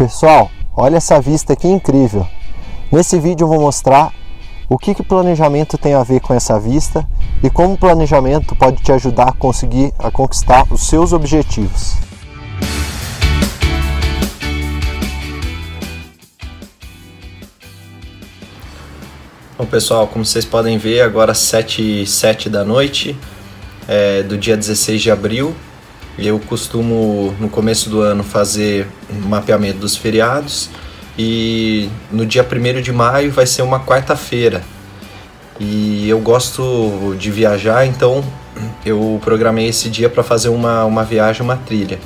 Pessoal, olha essa vista que incrível! Nesse vídeo eu vou mostrar o que, que planejamento tem a ver com essa vista e como o planejamento pode te ajudar a conseguir a conquistar os seus objetivos. Bom pessoal, como vocês podem ver, agora 7 e 7 da noite é, do dia 16 de abril. Eu costumo no começo do ano fazer um mapeamento dos feriados e no dia 1 de maio vai ser uma quarta-feira. E eu gosto de viajar, então eu programei esse dia para fazer uma, uma viagem, uma trilha.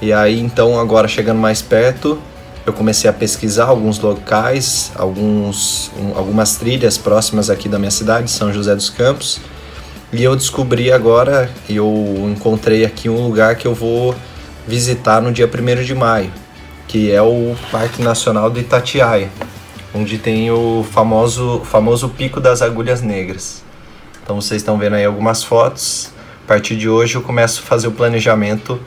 E aí então agora chegando mais perto, eu comecei a pesquisar alguns locais, alguns, um, algumas trilhas próximas aqui da minha cidade, São José dos Campos. E eu descobri agora, eu encontrei aqui um lugar que eu vou visitar no dia 1 de maio, que é o Parque Nacional do Itatiaia, onde tem o famoso, famoso Pico das Agulhas Negras. Então vocês estão vendo aí algumas fotos. A partir de hoje eu começo a fazer o planejamento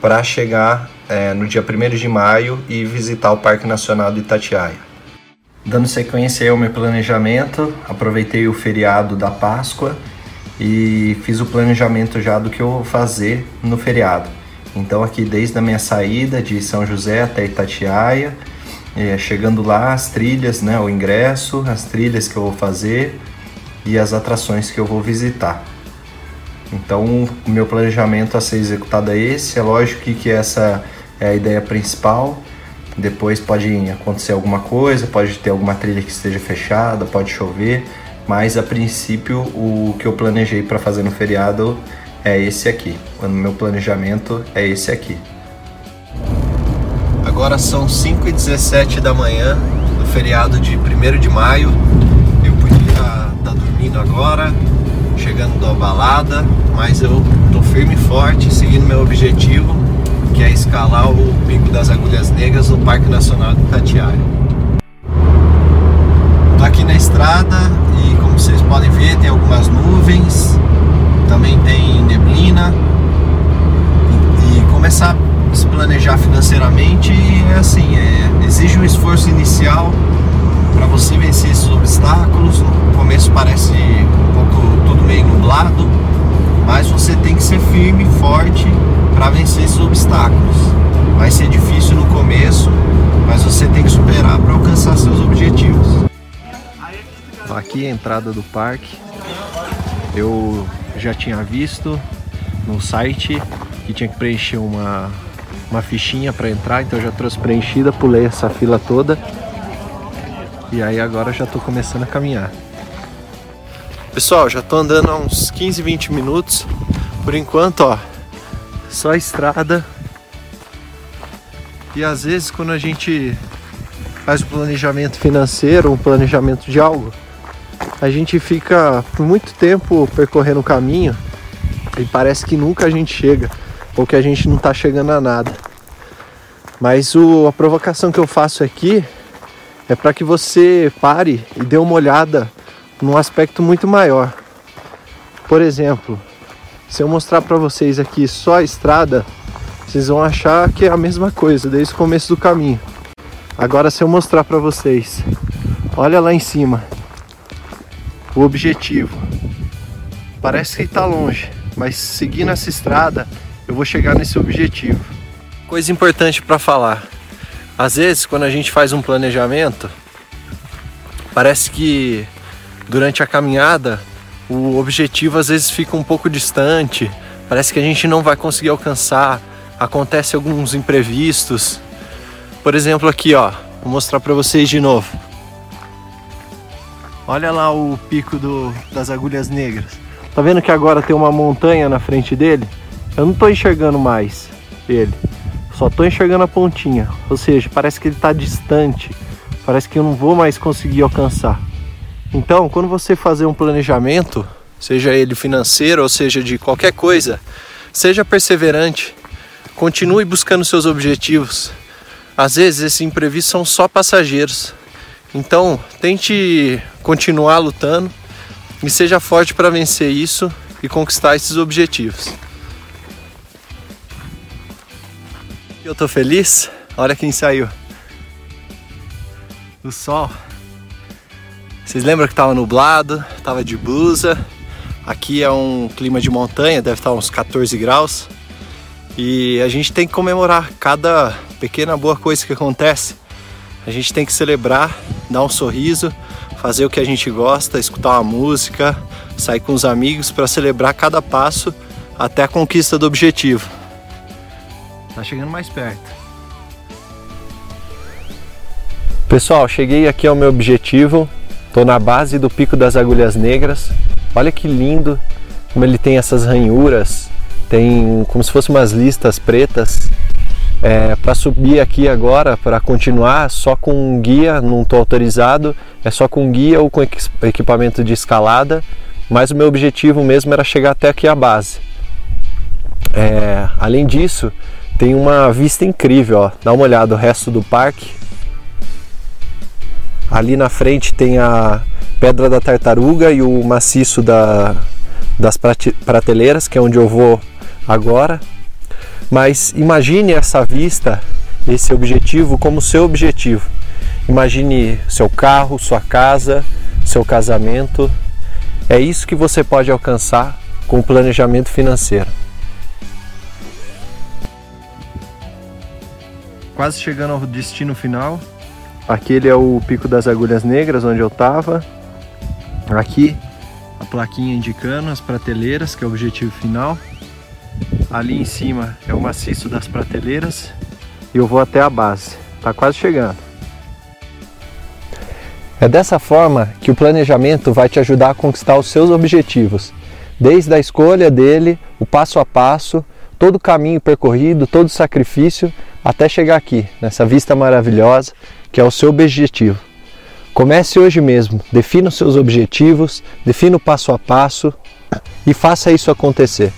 para chegar é, no dia 1 de maio e visitar o Parque Nacional do Itatiaia. Dando sequência ao meu planejamento, aproveitei o feriado da Páscoa e fiz o planejamento já do que eu vou fazer no feriado. Então aqui desde a minha saída de São José até Itatiaia, é, chegando lá as trilhas, né, o ingresso, as trilhas que eu vou fazer e as atrações que eu vou visitar. Então o meu planejamento a ser executado é esse. É lógico que, que essa é a ideia principal. Depois pode acontecer alguma coisa, pode ter alguma trilha que esteja fechada, pode chover, mas a princípio o que eu planejei para fazer no feriado é esse aqui. O meu planejamento é esse aqui. Agora são 5 e 17 da manhã do feriado de 1 de maio. Eu podia estar tá, dormindo agora, chegando da balada, mas eu tô firme e forte, seguindo meu objetivo que é escalar o Pico das Agulhas Negras no Parque Nacional do Itatiaia. Tô aqui na estrada planejar financeiramente é assim, é, exige um esforço inicial para você vencer esses obstáculos. No começo parece um pouco tudo meio nublado, mas você tem que ser firme, forte para vencer esses obstáculos. Vai ser difícil no começo, mas você tem que superar para alcançar seus objetivos. Aqui é a entrada do parque. Eu já tinha visto no site que tinha que preencher uma, uma fichinha para entrar, então eu já trouxe preenchida, pulei essa fila toda. E aí agora já estou começando a caminhar. Pessoal, já estou andando há uns 15, 20 minutos. Por enquanto, ó, só estrada. E às vezes quando a gente faz um planejamento financeiro, um planejamento de algo, a gente fica por muito tempo percorrendo o caminho e parece que nunca a gente chega, ou que a gente não está chegando a nada. Mas o, a provocação que eu faço aqui é para que você pare e dê uma olhada num aspecto muito maior. Por exemplo, se eu mostrar para vocês aqui só a estrada, vocês vão achar que é a mesma coisa desde o começo do caminho. Agora se eu mostrar para vocês, olha lá em cima, o objetivo. Parece que está longe, mas seguindo essa estrada, eu vou chegar nesse objetivo. Coisa importante para falar. Às vezes, quando a gente faz um planejamento, parece que durante a caminhada, o objetivo às vezes fica um pouco distante, parece que a gente não vai conseguir alcançar, acontece alguns imprevistos. Por exemplo, aqui, ó, vou mostrar para vocês de novo. Olha lá o pico do, das agulhas negras. Tá vendo que agora tem uma montanha na frente dele? Eu não tô enxergando mais ele. Só tô enxergando a pontinha. Ou seja, parece que ele tá distante. Parece que eu não vou mais conseguir alcançar. Então, quando você fazer um planejamento, seja ele financeiro ou seja de qualquer coisa, seja perseverante, continue buscando seus objetivos. Às vezes esses imprevistos são só passageiros. Então, tente continuar lutando e seja forte para vencer isso e conquistar esses objetivos. Eu tô feliz. Olha quem saiu. o sol. Vocês lembram que estava nublado, estava de blusa. Aqui é um clima de montanha, deve estar uns 14 graus. E a gente tem que comemorar cada pequena boa coisa que acontece. A gente tem que celebrar, dar um sorriso, fazer o que a gente gosta, escutar uma música, sair com os amigos para celebrar cada passo até a conquista do objetivo. Tá chegando mais perto. Pessoal, cheguei aqui ao meu objetivo. Estou na base do Pico das Agulhas Negras. Olha que lindo como ele tem essas ranhuras, tem como se fossem umas listas pretas. É, para subir aqui agora, para continuar só com um guia, não estou autorizado, é só com guia ou com equipamento de escalada, mas o meu objetivo mesmo era chegar até aqui a base. É, além disso, tem uma vista incrível, ó. dá uma olhada o resto do parque, Ali na frente tem a Pedra da Tartaruga e o maciço da, das prateleiras, que é onde eu vou agora. Mas imagine essa vista, esse objetivo como seu objetivo. Imagine seu carro, sua casa, seu casamento. É isso que você pode alcançar com o planejamento financeiro. Quase chegando ao destino final. Aquele é o Pico das Agulhas Negras, onde eu estava. Aqui, a plaquinha indicando as prateleiras, que é o objetivo final. Ali em cima é o maciço das prateleiras. E eu vou até a base. Tá quase chegando. É dessa forma que o planejamento vai te ajudar a conquistar os seus objetivos, desde a escolha dele, o passo a passo, todo o caminho percorrido, todo o sacrifício, até chegar aqui, nessa vista maravilhosa que é o seu objetivo. Comece hoje mesmo, defina os seus objetivos, defina o passo a passo e faça isso acontecer.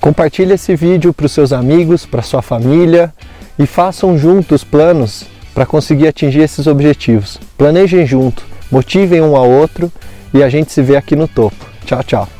Compartilhe esse vídeo para os seus amigos, para sua família e façam juntos planos para conseguir atingir esses objetivos. Planejem junto, motivem um ao outro e a gente se vê aqui no topo. Tchau, tchau.